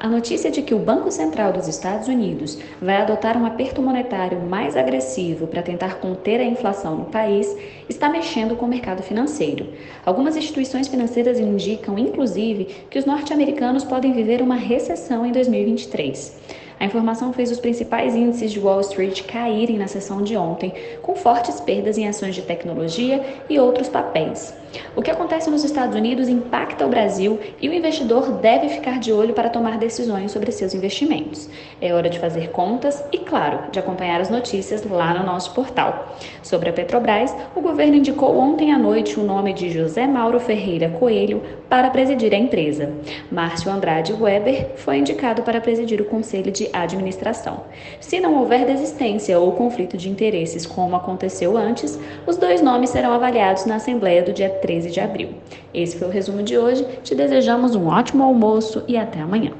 A notícia de que o Banco Central dos Estados Unidos vai adotar um aperto monetário mais agressivo para tentar conter a inflação no país está mexendo com o mercado financeiro. Algumas instituições financeiras indicam, inclusive, que os norte-americanos podem viver uma recessão em 2023. A informação fez os principais índices de Wall Street caírem na sessão de ontem, com fortes perdas em ações de tecnologia e outros papéis. O que acontece nos Estados Unidos impacta o Brasil e o investidor deve ficar de olho para tomar decisões sobre seus investimentos. É hora de fazer contas e, claro, de acompanhar as notícias lá no nosso portal. Sobre a Petrobras, o governo indicou ontem à noite o nome de José Mauro Ferreira Coelho para presidir a empresa. Márcio Andrade Weber foi indicado para presidir o conselho de administração. Se não houver desistência ou conflito de interesses, como aconteceu antes, os dois nomes serão avaliados na Assembleia do dia 13 de abril. Esse foi o resumo de hoje. Te desejamos um ótimo almoço e até amanhã.